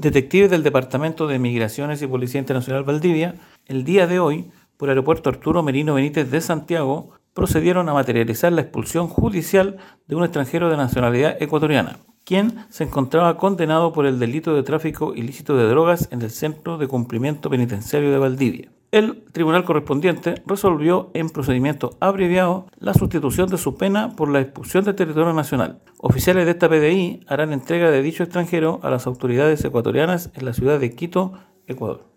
Detectives del Departamento de Migraciones y Policía Internacional Valdivia, el día de hoy, por aeropuerto Arturo Merino Benítez de Santiago, procedieron a materializar la expulsión judicial de un extranjero de nacionalidad ecuatoriana, quien se encontraba condenado por el delito de tráfico ilícito de drogas en el Centro de Cumplimiento Penitenciario de Valdivia. El tribunal correspondiente resolvió en procedimiento abreviado la sustitución de su pena por la expulsión del territorio nacional. Oficiales de esta PDI harán entrega de dicho extranjero a las autoridades ecuatorianas en la ciudad de Quito, Ecuador.